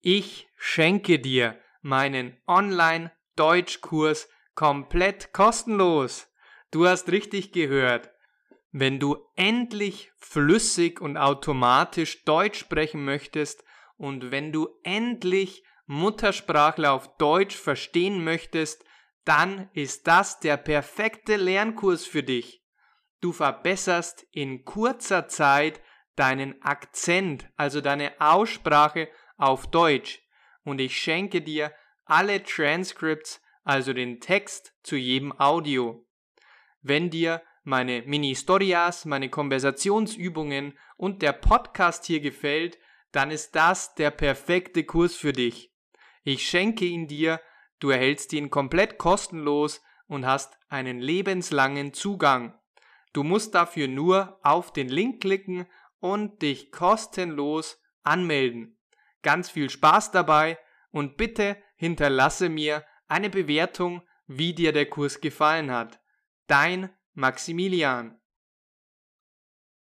Ich schenke dir meinen Online-Deutschkurs komplett kostenlos. Du hast richtig gehört. Wenn du endlich flüssig und automatisch Deutsch sprechen möchtest und wenn du endlich Muttersprachler auf Deutsch verstehen möchtest, dann ist das der perfekte Lernkurs für dich. Du verbesserst in kurzer Zeit deinen Akzent, also deine Aussprache auf Deutsch und ich schenke dir alle Transcripts, also den Text zu jedem Audio. Wenn dir meine Mini-Storias, meine Konversationsübungen und der Podcast hier gefällt, dann ist das der perfekte Kurs für dich. Ich schenke ihn dir, du erhältst ihn komplett kostenlos und hast einen lebenslangen Zugang. Du musst dafür nur auf den Link klicken und dich kostenlos anmelden. Ganz viel Spaß dabei und bitte hinterlasse mir eine Bewertung, wie dir der Kurs gefallen hat. Dein Maximilian